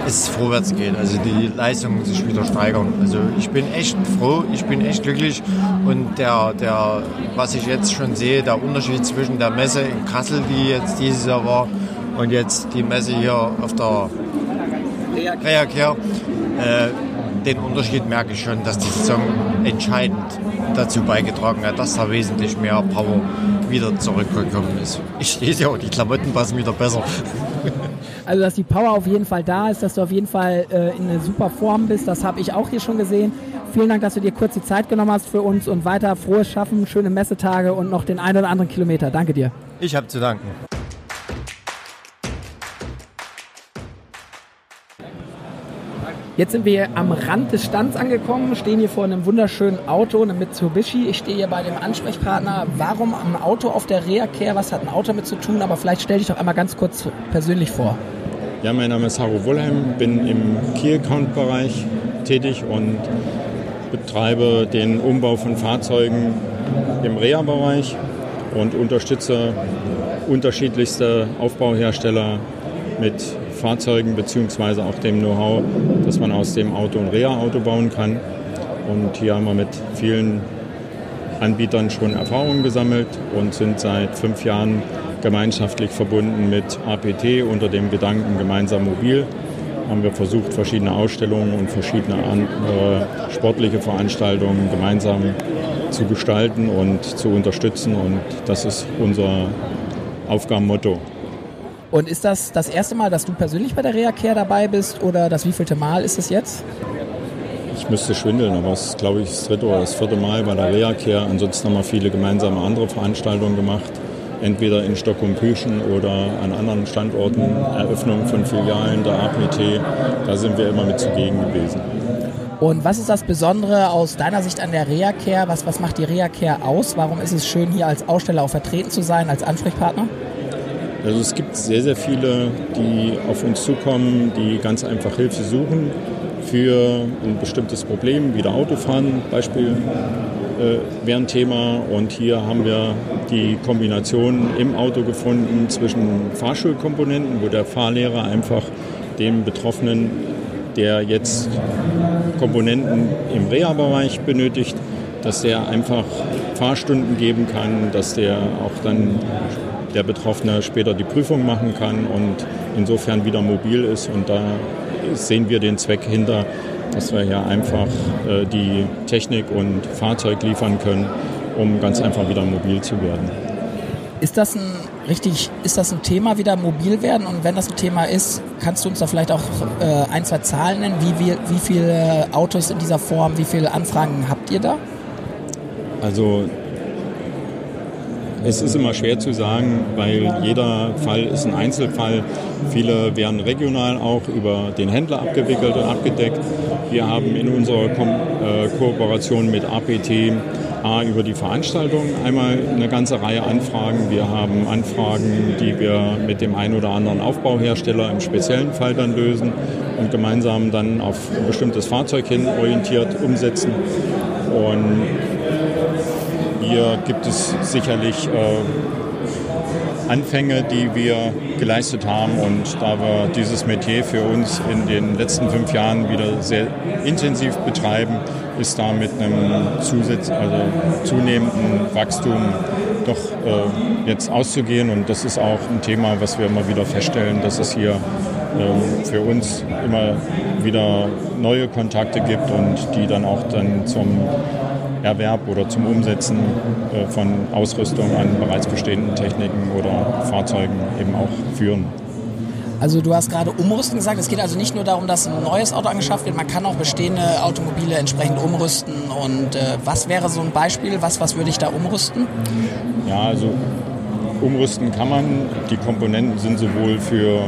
es vorwärts geht. Also die Leistungen sich wieder steigern. Also ich bin echt froh, ich bin echt glücklich und der, der, was ich jetzt schon sehe, der Unterschied zwischen der Messe in Kassel, die jetzt dieses Jahr war, und jetzt die Messe hier auf der Reakär, äh, den Unterschied merke ich schon, dass die Saison entscheidend dazu beigetragen hat, dass da wesentlich mehr Power wieder zurückgekommen ist. Ich stehe ja auch, die Klamotten passen wieder besser. [laughs] Also, dass die Power auf jeden Fall da ist, dass du auf jeden Fall äh, in einer super Form bist, das habe ich auch hier schon gesehen. Vielen Dank, dass du dir kurz die Zeit genommen hast für uns und weiter frohes Schaffen, schöne Messetage und noch den einen oder anderen Kilometer. Danke dir. Ich habe zu danken. Jetzt sind wir am Rand des Stands angekommen, stehen hier vor einem wunderschönen Auto, einem Mitsubishi. Ich stehe hier bei dem Ansprechpartner. Warum ein Auto auf der Reha-Care? Was hat ein Auto damit zu tun? Aber vielleicht stell dich doch einmal ganz kurz persönlich vor. Ja, mein Name ist Haro Wollheim, bin im Key-Account-Bereich tätig und betreibe den Umbau von Fahrzeugen im Reha-Bereich und unterstütze unterschiedlichste Aufbauhersteller mit Fahrzeugen beziehungsweise auch dem Know-how, dass man aus dem Auto ein Reha-Auto bauen kann. Und hier haben wir mit vielen Anbietern schon Erfahrungen gesammelt und sind seit fünf Jahren gemeinschaftlich verbunden mit APT unter dem Gedanken gemeinsam mobil. Haben wir versucht, verschiedene Ausstellungen und verschiedene andere sportliche Veranstaltungen gemeinsam zu gestalten und zu unterstützen. Und das ist unser Aufgabenmotto. Und ist das das erste Mal, dass du persönlich bei der Reha-Care dabei bist oder das wievielte Mal ist es jetzt? Ich müsste schwindeln, aber es ist, glaube ich, das dritte oder das vierte Mal bei der Reha-Care. Ansonsten haben wir viele gemeinsame andere Veranstaltungen gemacht. Entweder in Stockholm-Püchen oder an anderen Standorten, Eröffnung von Filialen der APT. Da sind wir immer mit zugegen gewesen. Und was ist das Besondere aus deiner Sicht an der Reha-Care? Was, was macht die Reha-Care aus? Warum ist es schön, hier als Aussteller auch vertreten zu sein, als Ansprechpartner? Also es gibt sehr, sehr viele, die auf uns zukommen, die ganz einfach Hilfe suchen für ein bestimmtes Problem, wie der Autofahren Beispiel äh, wäre ein Thema. Und hier haben wir die Kombination im Auto gefunden zwischen Fahrschulkomponenten, wo der Fahrlehrer einfach dem Betroffenen, der jetzt Komponenten im Reha-Bereich benötigt, dass der einfach Fahrstunden geben kann, dass der auch dann der Betroffene später die Prüfung machen kann und insofern wieder mobil ist. Und da sehen wir den Zweck hinter, dass wir hier einfach äh, die Technik und Fahrzeug liefern können, um ganz einfach wieder mobil zu werden. Ist das ein richtig, ist das ein Thema, wieder mobil werden? Und wenn das ein Thema ist, kannst du uns da vielleicht auch äh, ein, zwei Zahlen nennen? Wie, wie, wie viele Autos in dieser Form, wie viele Anfragen habt ihr da? Also es ist immer schwer zu sagen, weil jeder Fall ist ein Einzelfall. Viele werden regional auch über den Händler abgewickelt und abgedeckt. Wir haben in unserer Ko äh, Kooperation mit APT A, über die Veranstaltung einmal eine ganze Reihe Anfragen. Wir haben Anfragen, die wir mit dem einen oder anderen Aufbauhersteller im speziellen Fall dann lösen und gemeinsam dann auf ein bestimmtes Fahrzeug hin orientiert umsetzen. Und hier gibt es sicherlich äh, Anfänge, die wir geleistet haben. Und da wir dieses Metier für uns in den letzten fünf Jahren wieder sehr intensiv betreiben, ist da mit einem Zusatz, also zunehmenden Wachstum doch äh, jetzt auszugehen. Und das ist auch ein Thema, was wir immer wieder feststellen, dass es hier ähm, für uns immer wieder neue Kontakte gibt und die dann auch dann zum Erwerb oder zum Umsetzen äh, von Ausrüstung an bereits bestehenden Techniken oder Fahrzeugen eben auch führen. Also du hast gerade umrüsten gesagt. Es geht also nicht nur darum, dass ein neues Auto angeschafft wird, man kann auch bestehende Automobile entsprechend umrüsten. Und äh, was wäre so ein Beispiel? Was, was würde ich da umrüsten? Ja, also umrüsten kann man. Die Komponenten sind sowohl für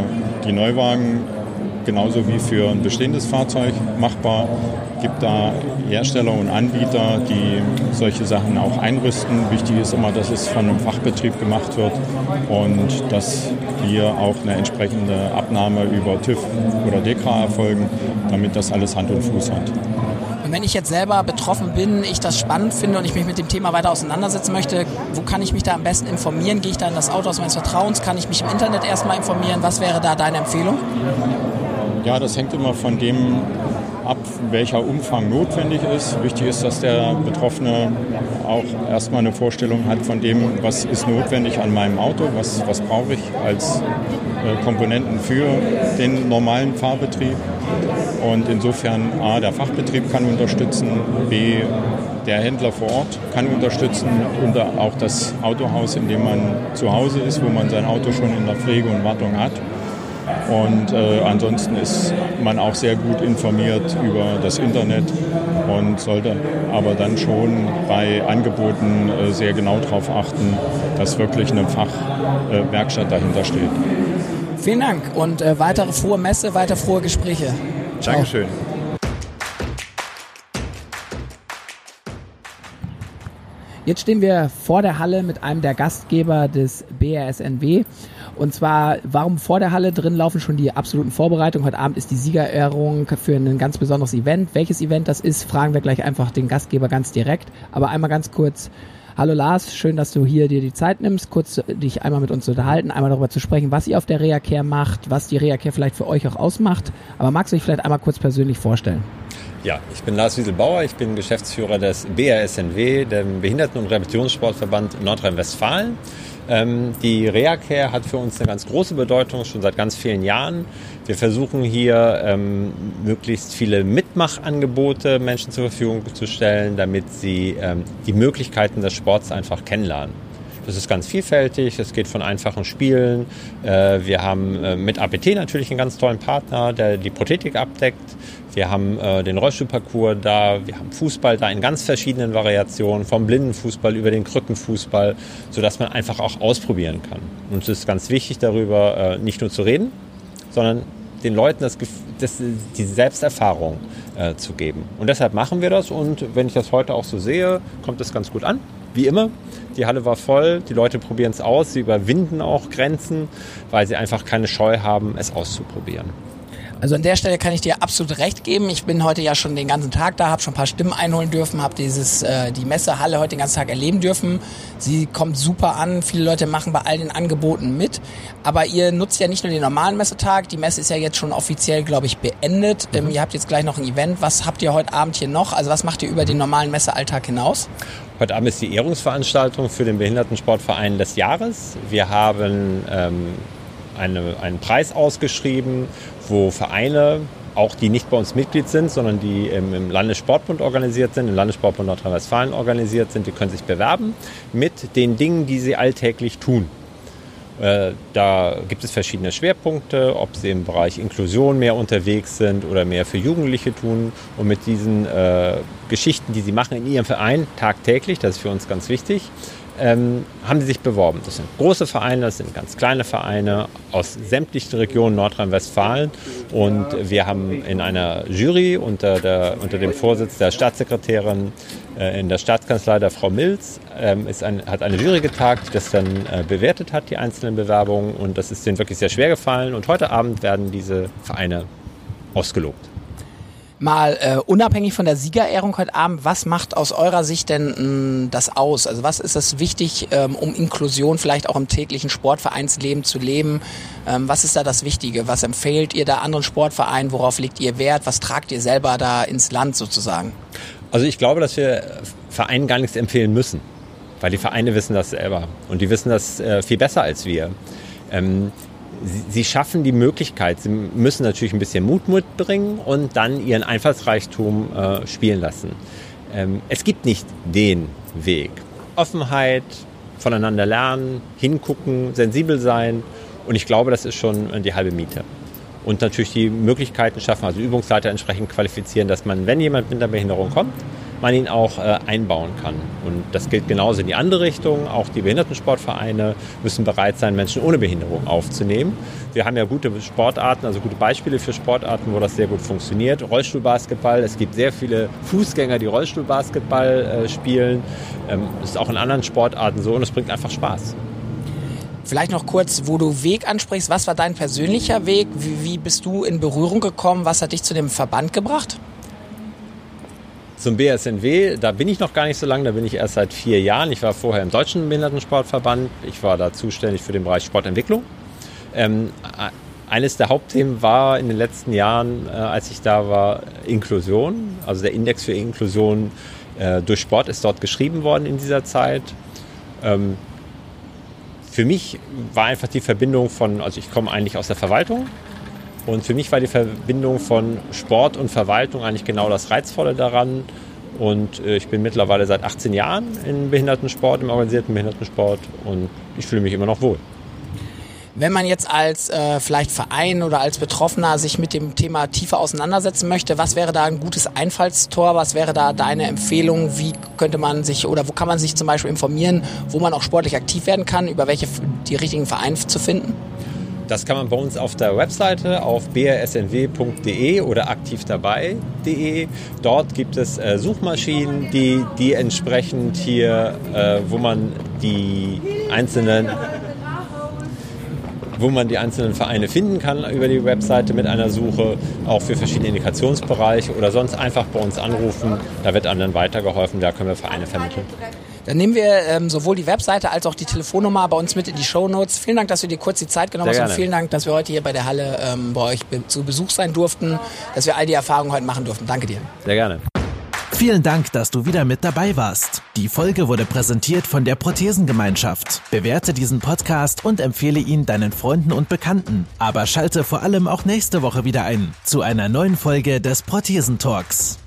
die Neuwagen genauso wie für ein bestehendes Fahrzeug machbar gibt da Hersteller und Anbieter, die solche Sachen auch einrüsten. Wichtig ist immer, dass es von einem Fachbetrieb gemacht wird und dass hier auch eine entsprechende Abnahme über TÜV oder DEKRA erfolgen, damit das alles Hand und Fuß hat. Und wenn ich jetzt selber betroffen bin, ich das spannend finde und ich mich mit dem Thema weiter auseinandersetzen möchte, wo kann ich mich da am besten informieren? Gehe ich da in das Auto aus meines Vertrauens? Kann ich mich im Internet erstmal informieren? Was wäre da deine Empfehlung? Ja, das hängt immer von dem ab, welcher Umfang notwendig ist. Wichtig ist, dass der Betroffene auch erstmal eine Vorstellung hat von dem, was ist notwendig an meinem Auto, was, was brauche ich als äh, Komponenten für den normalen Fahrbetrieb. Und insofern A, der Fachbetrieb kann unterstützen, B, der Händler vor Ort kann unterstützen und auch das Autohaus, in dem man zu Hause ist, wo man sein Auto schon in der Pflege und Wartung hat. Und äh, ansonsten ist man auch sehr gut informiert über das Internet und sollte aber dann schon bei Angeboten äh, sehr genau darauf achten, dass wirklich eine Fachwerkstatt äh, dahinter steht. Vielen Dank und äh, weitere frohe Messe, weiter frohe Gespräche. Dankeschön. Jetzt stehen wir vor der Halle mit einem der Gastgeber des BRSNW. Und zwar, warum vor der Halle drin laufen schon die absoluten Vorbereitungen. Heute Abend ist die Siegerehrung für ein ganz besonderes Event. Welches Event das ist, fragen wir gleich einfach den Gastgeber ganz direkt. Aber einmal ganz kurz. Hallo Lars, schön, dass du hier dir die Zeit nimmst, kurz dich einmal mit uns zu unterhalten, einmal darüber zu sprechen, was ihr auf der Reacare macht, was die Reacare vielleicht für euch auch ausmacht. Aber magst du dich vielleicht einmal kurz persönlich vorstellen? Ja, ich bin Lars Wieselbauer, ich bin Geschäftsführer des BRSNW, dem Behinderten- und Rehabilitationssportverband Nordrhein-Westfalen. Ähm, die Reacare hat für uns eine ganz große Bedeutung, schon seit ganz vielen Jahren. Wir versuchen hier ähm, möglichst viele Mitmachangebote Menschen zur Verfügung zu stellen, damit sie ähm, die Möglichkeiten des Sports einfach kennenlernen. Das ist ganz vielfältig. Es geht von einfachen Spielen. Äh, wir haben äh, mit APT natürlich einen ganz tollen Partner, der die Prothetik abdeckt. Wir haben äh, den Rollstuhlparcours da. Wir haben Fußball da in ganz verschiedenen Variationen, vom Blindenfußball über den Krückenfußball, sodass man einfach auch ausprobieren kann. Und es ist ganz wichtig, darüber nicht nur zu reden, sondern den Leuten das, das, die Selbsterfahrung äh, zu geben. Und deshalb machen wir das. Und wenn ich das heute auch so sehe, kommt es ganz gut an. Wie immer. Die Halle war voll, die Leute probieren es aus, sie überwinden auch Grenzen, weil sie einfach keine Scheu haben, es auszuprobieren. Also an der Stelle kann ich dir absolut recht geben. Ich bin heute ja schon den ganzen Tag da, habe schon ein paar Stimmen einholen dürfen, habe dieses äh, die Messehalle heute den ganzen Tag erleben dürfen. Sie kommt super an, viele Leute machen bei all den Angeboten mit. Aber ihr nutzt ja nicht nur den normalen Messetag, die Messe ist ja jetzt schon offiziell, glaube ich, beendet. Ähm, ihr habt jetzt gleich noch ein Event. Was habt ihr heute Abend hier noch? Also was macht ihr über den normalen Messealltag hinaus? Heute Abend ist die Ehrungsveranstaltung für den Behindertensportverein des Jahres. Wir haben ähm, eine, einen Preis ausgeschrieben, wo Vereine, auch die nicht bei uns Mitglied sind, sondern die im, Landessportbund organisiert sind, im Landessportbund Nordrhein-Westfalen organisiert sind, die können sich bewerben mit den Dingen, die sie alltäglich tun. Äh, da gibt es verschiedene Schwerpunkte, ob sie im Bereich Inklusion mehr unterwegs sind oder mehr für Jugendliche tun. Und mit diesen äh, Geschichten, die sie machen in ihrem Verein tagtäglich, das ist für uns ganz wichtig, ähm, haben sie sich beworben. Das sind große Vereine, das sind ganz kleine Vereine aus sämtlichen Regionen Nordrhein-Westfalen. Und wir haben in einer Jury unter, der, unter dem Vorsitz der Staatssekretärin äh, in der Staatskanzlei, der Frau Milz, ähm, ist ein, hat eine Jury getagt, die das dann äh, bewertet hat, die einzelnen Bewerbungen. Und das ist denen wirklich sehr schwer gefallen. Und heute Abend werden diese Vereine ausgelobt. Mal äh, unabhängig von der Siegerehrung heute Abend, was macht aus eurer Sicht denn mh, das aus? Also was ist das wichtig, ähm, um Inklusion vielleicht auch im täglichen Sportvereinsleben zu leben? Ähm, was ist da das Wichtige? Was empfehlt ihr da anderen Sportvereinen? Worauf legt ihr Wert? Was tragt ihr selber da ins Land sozusagen? Also ich glaube, dass wir Vereinen gar nichts empfehlen müssen, weil die Vereine wissen das selber und die wissen das äh, viel besser als wir. Ähm, sie, schaffen die Möglichkeit, sie müssen natürlich ein bisschen Mut mitbringen und dann ihren Einfallsreichtum äh, spielen lassen. Ähm, es gibt nicht den Weg. Offenheit, voneinander lernen, hingucken, sensibel sein und ich glaube, das ist schon die halbe Miete und natürlich die Möglichkeiten schaffen, also Übungsleiter entsprechend qualifizieren, dass man, wenn jemand mit einer Behinderung kommt, man ihn auch äh, einbauen kann. Und das gilt genauso in die andere Richtung. Auch die Behindertensportvereine müssen bereit sein, Menschen ohne Behinderung aufzunehmen. Wir haben ja gute Sportarten, also gute Beispiele für Sportarten, wo das sehr gut funktioniert. Rollstuhlbasketball, es gibt sehr viele Fußgänger, die Rollstuhlbasketball äh, spielen. Ähm, ist auch in anderen Sportarten so und es bringt einfach Spaß. Vielleicht noch kurz, wo du Weg ansprichst. Was war dein persönlicher Weg? Wie, wie bist du in Berührung gekommen? Was hat dich zu dem Verband gebracht? Zum BSNW, da bin ich noch gar nicht so lange, da bin ich erst seit vier Jahren. Ich war vorher im Deutschen Behindertensportverband. Ich war da zuständig für den Bereich Sportentwicklung. Ähm, eines der Hauptthemen war in den letzten Jahren, äh, als ich da war, Inklusion. Also der Index für Inklusion äh, durch Sport ist dort geschrieben worden in dieser Zeit. Ähm, für mich war einfach die Verbindung von, also ich komme eigentlich aus der Verwaltung und für mich war die Verbindung von Sport und Verwaltung eigentlich genau das Reizvolle daran. Und äh, ich bin mittlerweile seit 18 Jahren im Behindertensport, im organisierten Behindertensport und ich fühle mich immer noch wohl. Wenn man jetzt als äh, vielleicht Verein oder als Betroffener sich mit dem Thema tiefer auseinandersetzen möchte, was wäre da ein gutes Einfallstor? Was wäre da deine Empfehlung? Wie könnte man sich oder wo kann man sich zum Beispiel informieren, wo man auch sportlich aktiv werden kann, über welche die richtigen Vereine zu finden? Das kann man bei uns auf der Webseite auf brsnw.de oder aktivdabei.de. Dort gibt es äh, Suchmaschinen, die, die entsprechend hier, äh, wo man die einzelnen wo man die einzelnen Vereine finden kann über die Webseite mit einer Suche, auch für verschiedene Indikationsbereiche oder sonst einfach bei uns anrufen. Da wird einem dann weitergeholfen, da können wir Vereine vermitteln. Dann nehmen wir ähm, sowohl die Webseite als auch die Telefonnummer bei uns mit in die Show Notes. Vielen Dank, dass du dir kurz die Zeit genommen hast und vielen Dank, dass wir heute hier bei der Halle ähm, bei euch be zu Besuch sein durften, dass wir all die Erfahrungen heute machen durften. Danke dir. Sehr gerne. Vielen Dank, dass du wieder mit dabei warst. Die Folge wurde präsentiert von der Prothesengemeinschaft. Bewerte diesen Podcast und empfehle ihn deinen Freunden und Bekannten. Aber schalte vor allem auch nächste Woche wieder ein zu einer neuen Folge des Prothesentalks.